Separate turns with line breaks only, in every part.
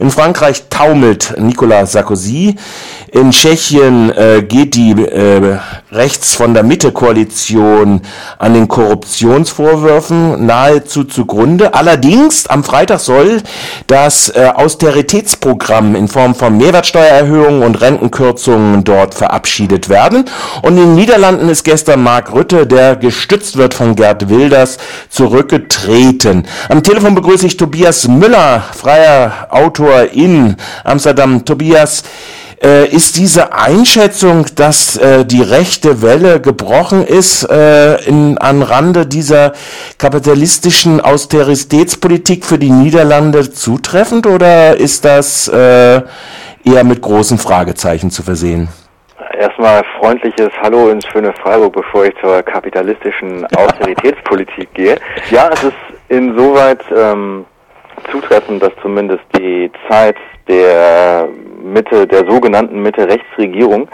In Frankreich taumelt Nicolas Sarkozy. In Tschechien äh, geht die äh, rechts von der Mitte-Koalition an den Korruptionsvorwürfen nahezu zugrunde. Allerdings am Freitag soll das äh, Austeritätsprogramm in Form von Mehrwertsteuererhöhungen und Rentenkürzungen dort verabschiedet werden. Und in den Niederlanden ist gestern Mark Rütte, der gestützt wird von Gerd Wilders, zurückgetreten. Am Telefon begrüße ich Tobias Müller, freier Autor in Amsterdam. Tobias, äh, ist diese Einschätzung, dass äh, die rechte Welle gebrochen ist äh, in, an Rande dieser kapitalistischen Austeritätspolitik für die Niederlande zutreffend oder ist das äh, eher mit großen Fragezeichen zu versehen?
Erstmal freundliches Hallo ins schöne Freiburg, bevor ich zur kapitalistischen Austeritätspolitik gehe. Ja, es ist insoweit ähm, zutreffend, dass zumindest die Zeit der Mitte, der sogenannten Mitte-Rechts-Regierung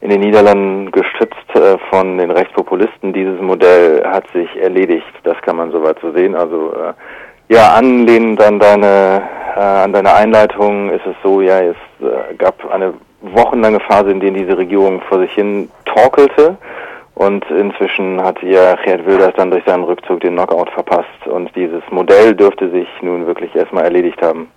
in den Niederlanden gestützt äh, von den Rechtspopulisten. Dieses Modell hat sich erledigt. Das kann man soweit so sehen. Also äh, ja, anlehnend an deine äh, an deine Einleitung ist es so, ja, es gab eine wochenlange Phase, in der diese Regierung vor sich hin torkelte. Und inzwischen hat ihr Gerd Wilders dann durch seinen Rückzug den Knockout verpasst. Und dieses Modell dürfte sich nun wirklich erstmal erledigt haben.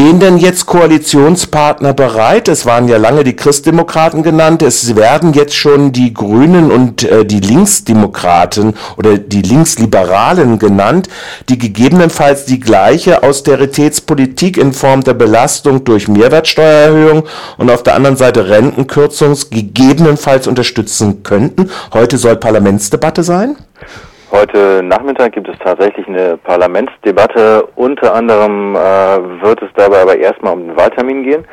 Stehen denn jetzt Koalitionspartner bereit? Es waren ja lange die Christdemokraten genannt. Es werden jetzt schon die Grünen und äh, die Linksdemokraten oder die Linksliberalen genannt, die gegebenenfalls die gleiche Austeritätspolitik in Form der Belastung durch Mehrwertsteuererhöhung und auf der anderen Seite Rentenkürzungs gegebenenfalls unterstützen könnten. Heute soll Parlamentsdebatte sein?
Heute Nachmittag gibt es tatsächlich eine Parlamentsdebatte. Unter anderem äh, wird es dabei aber erstmal um den Wahltermin gehen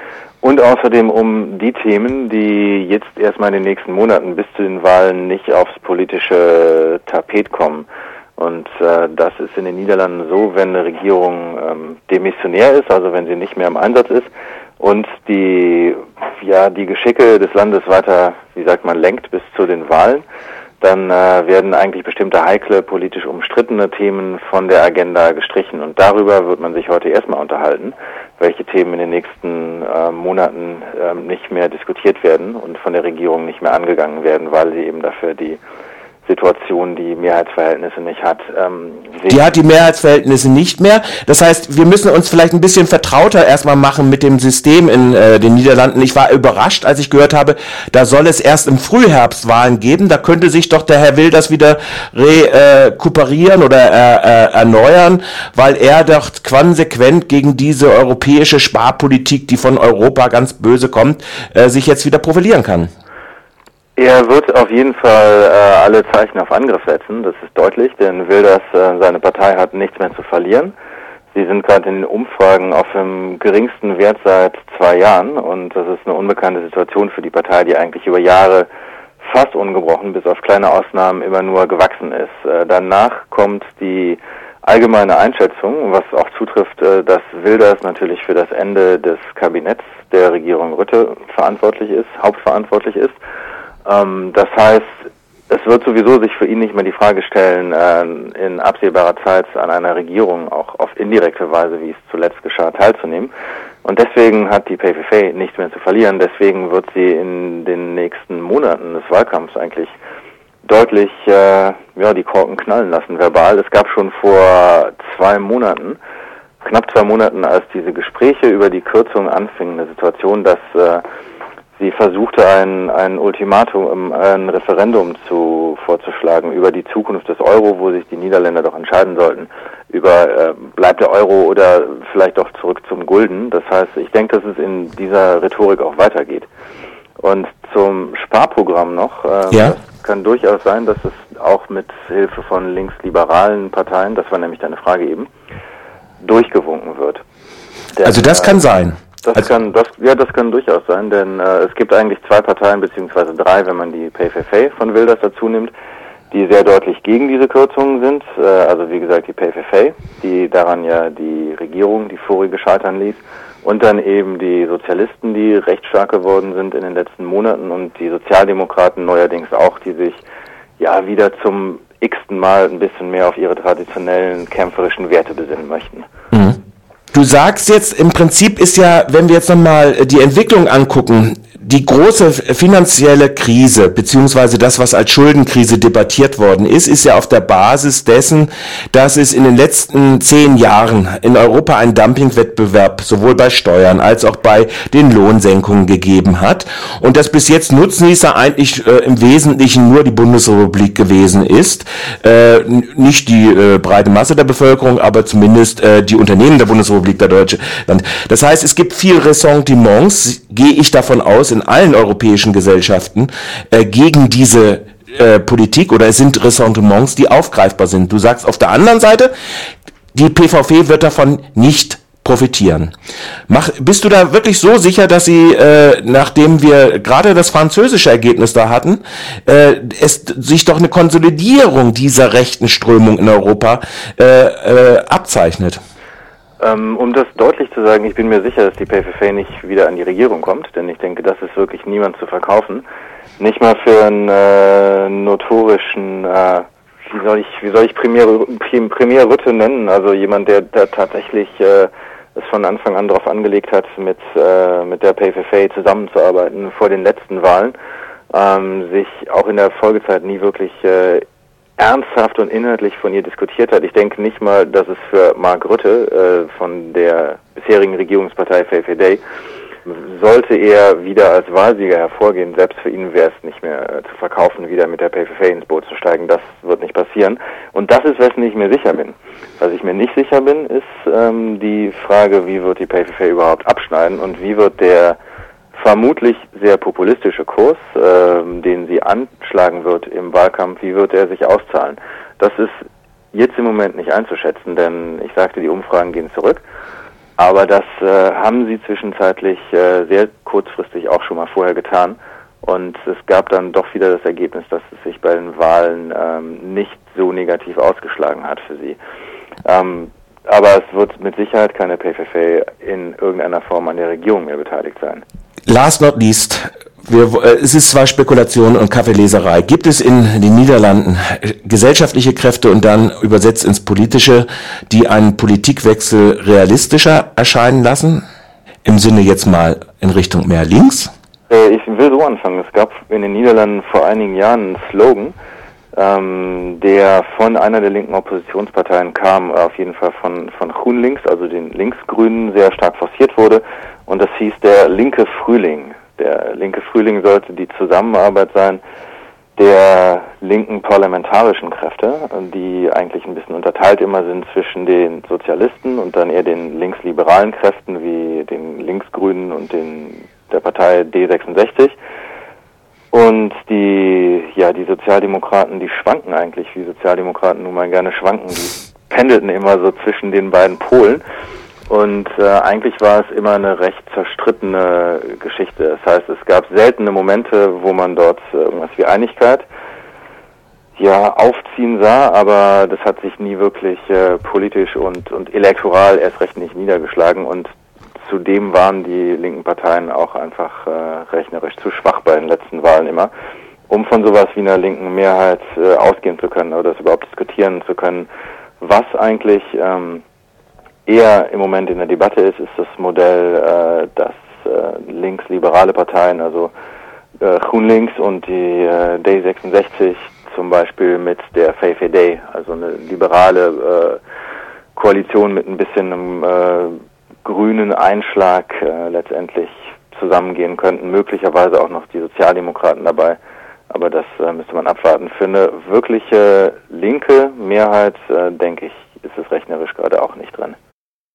und außerdem um die Themen, die jetzt erstmal in den nächsten Monaten bis zu den Wahlen nicht aufs politische Tapet kommen. Und äh, das ist in den Niederlanden so, wenn eine Regierung ähm, demissionär ist, also wenn sie nicht mehr im Einsatz ist und die ja die Geschicke des Landes weiter, wie sagt man, lenkt bis zu den Wahlen, dann äh, werden eigentlich bestimmte heikle, politisch umstrittene Themen von der Agenda gestrichen. Und darüber wird man sich heute erstmal unterhalten, welche Themen in den nächsten äh, Monaten äh, nicht mehr diskutiert werden und von der Regierung nicht mehr angegangen werden, weil sie eben dafür die Situation die Mehrheitsverhältnisse nicht hat.
Ähm, die hat die Mehrheitsverhältnisse nicht mehr. Das heißt, wir müssen uns vielleicht ein bisschen vertrauter erstmal machen mit dem System in äh, den Niederlanden. Ich war überrascht, als ich gehört habe, da soll es erst im Frühherbst Wahlen geben. Da könnte sich doch der Herr Wilders wieder rekuperieren äh, oder äh, erneuern, weil er doch konsequent gegen diese europäische Sparpolitik, die von Europa ganz böse kommt, äh, sich jetzt wieder profilieren kann.
Er wird auf jeden Fall äh, alle Zeichen auf Angriff setzen, das ist deutlich, denn Wilders, äh, seine Partei hat nichts mehr zu verlieren. Sie sind gerade in den Umfragen auf dem geringsten Wert seit zwei Jahren und das ist eine unbekannte Situation für die Partei, die eigentlich über Jahre fast ungebrochen, bis auf kleine Ausnahmen, immer nur gewachsen ist. Äh, danach kommt die allgemeine Einschätzung, was auch zutrifft, äh, dass Wilders natürlich für das Ende des Kabinetts der Regierung Rütte verantwortlich ist, hauptverantwortlich ist ähm, das heißt, es wird sowieso sich für ihn nicht mehr die Frage stellen, äh, in absehbarer Zeit an einer Regierung auch auf indirekte Weise, wie es zuletzt geschah, teilzunehmen. Und deswegen hat die PVV nichts mehr zu verlieren. Deswegen wird sie in den nächsten Monaten des Wahlkampfs eigentlich deutlich äh, ja, die Korken knallen lassen, verbal. Es gab schon vor zwei Monaten, knapp zwei Monaten, als diese Gespräche über die Kürzung anfingen, eine Situation, dass äh, Sie versuchte ein, ein Ultimatum, ein Referendum zu, vorzuschlagen über die Zukunft des Euro, wo sich die Niederländer doch entscheiden sollten, über äh, bleibt der Euro oder vielleicht doch zurück zum Gulden. Das heißt, ich denke, dass es in dieser Rhetorik auch weitergeht. Und zum Sparprogramm noch, äh, ja. kann durchaus sein, dass es auch mit Hilfe von linksliberalen Parteien, das war nämlich deine Frage eben, durchgewunken wird.
Denn, also das kann äh, sein.
Das also kann, das, ja, das kann durchaus sein, denn äh, es gibt eigentlich zwei Parteien beziehungsweise drei, wenn man die PVV von Wilders dazu nimmt, die sehr deutlich gegen diese Kürzungen sind. Äh, also wie gesagt die PVV, die daran ja die Regierung, die vorige scheitern ließ, und dann eben die Sozialisten, die recht stark geworden sind in den letzten Monaten und die Sozialdemokraten neuerdings auch, die sich ja wieder zum x-ten Mal ein bisschen mehr auf ihre traditionellen kämpferischen Werte besinnen möchten. Mhm.
Du sagst jetzt, im Prinzip ist ja, wenn wir jetzt nochmal die Entwicklung angucken, die große finanzielle Krise, beziehungsweise das, was als Schuldenkrise debattiert worden ist, ist ja auf der Basis dessen, dass es in den letzten zehn Jahren in Europa einen Dumpingwettbewerb sowohl bei Steuern als auch bei den Lohnsenkungen gegeben hat und dass bis jetzt Nutznießer eigentlich äh, im Wesentlichen nur die Bundesrepublik gewesen ist, äh, nicht die äh, breite Masse der Bevölkerung, aber zumindest äh, die Unternehmen der Bundesrepublik, der Deutsche Land. Das heißt, es gibt viel Ressentiments, gehe ich davon aus, in allen europäischen Gesellschaften äh, gegen diese äh, Politik oder es sind Ressentiments, die aufgreifbar sind. Du sagst auf der anderen Seite, die PVV wird davon nicht profitieren. Mach, bist du da wirklich so sicher, dass sie, äh, nachdem wir gerade das französische Ergebnis da hatten, äh, es sich doch eine Konsolidierung dieser rechten Strömung in Europa äh, äh, abzeichnet?
Ähm, um das deutlich zu sagen, ich bin mir sicher, dass die PVV nicht wieder an die Regierung kommt, denn ich denke, das ist wirklich niemand zu verkaufen. Nicht mal für einen äh, notorischen, äh, wie soll ich, wie soll ich Premier, Premier Rütte nennen? Also jemand, der, der tatsächlich äh, es von Anfang an darauf angelegt hat, mit, äh, mit der PVV zusammenzuarbeiten vor den letzten Wahlen, ähm, sich auch in der Folgezeit nie wirklich äh, ernsthaft und inhaltlich von ihr diskutiert hat. Ich denke nicht mal, dass es für Mark Rutte äh, von der bisherigen Regierungspartei VVD sollte er wieder als Wahlsieger hervorgehen. Selbst für ihn wäre es nicht mehr äh, zu verkaufen, wieder mit der PVV ins Boot zu steigen. Das wird nicht passieren. Und das ist, wessen ich mir sicher bin. Was ich mir nicht sicher bin, ist ähm, die Frage, wie wird die PVV überhaupt abschneiden und wie wird der vermutlich sehr populistische Kurs, äh, den sie anschlagen wird im Wahlkampf, wie wird er sich auszahlen? Das ist jetzt im Moment nicht einzuschätzen, denn ich sagte, die Umfragen gehen zurück. Aber das äh, haben sie zwischenzeitlich äh, sehr kurzfristig auch schon mal vorher getan. Und es gab dann doch wieder das Ergebnis, dass es sich bei den Wahlen ähm, nicht so negativ ausgeschlagen hat für sie. Ähm, aber es wird mit Sicherheit keine PVV in irgendeiner Form an der Regierung mehr beteiligt sein.
Last not least, wir, äh, es ist zwar Spekulation und Kaffeeleserei. Gibt es in den Niederlanden äh, gesellschaftliche Kräfte und dann übersetzt ins Politische, die einen Politikwechsel realistischer erscheinen lassen? Im Sinne jetzt mal in Richtung mehr links?
Äh, ich will so anfangen. Es gab in den Niederlanden vor einigen Jahren einen Slogan, ähm, der von einer der linken Oppositionsparteien kam, auf jeden Fall von, von GroenLinks, also den Linksgrünen, sehr stark forciert wurde. Und das hieß der linke Frühling. Der linke Frühling sollte die Zusammenarbeit sein der linken parlamentarischen Kräfte, die eigentlich ein bisschen unterteilt immer sind zwischen den Sozialisten und dann eher den linksliberalen Kräften wie den Linksgrünen und den der Partei D66 und die, ja, die Sozialdemokraten, die schwanken eigentlich, wie Sozialdemokraten nun mal gerne schwanken, die pendelten immer so zwischen den beiden Polen. Und äh, eigentlich war es immer eine recht zerstrittene Geschichte. Das heißt, es gab seltene Momente, wo man dort äh, irgendwas wie Einigkeit ja aufziehen sah, aber das hat sich nie wirklich äh, politisch und, und elektoral erst recht nicht niedergeschlagen. Und zudem waren die linken Parteien auch einfach äh, rechnerisch zu schwach bei den letzten Wahlen immer, um von sowas wie einer linken Mehrheit äh, ausgehen zu können oder das überhaupt diskutieren zu können. Was eigentlich ähm, eher im Moment in der Debatte ist, ist das Modell, äh, dass äh, linksliberale Parteien, also äh, GroenLinks und die äh, Day 66 zum Beispiel mit der VVD, also eine liberale äh, Koalition mit ein bisschen einem äh, grünen Einschlag äh, letztendlich zusammengehen könnten, möglicherweise auch noch die Sozialdemokraten dabei. Aber das äh, müsste man abwarten. Für eine wirkliche linke Mehrheit, äh, denke ich, ist es rechnerisch gerade auch nicht drin.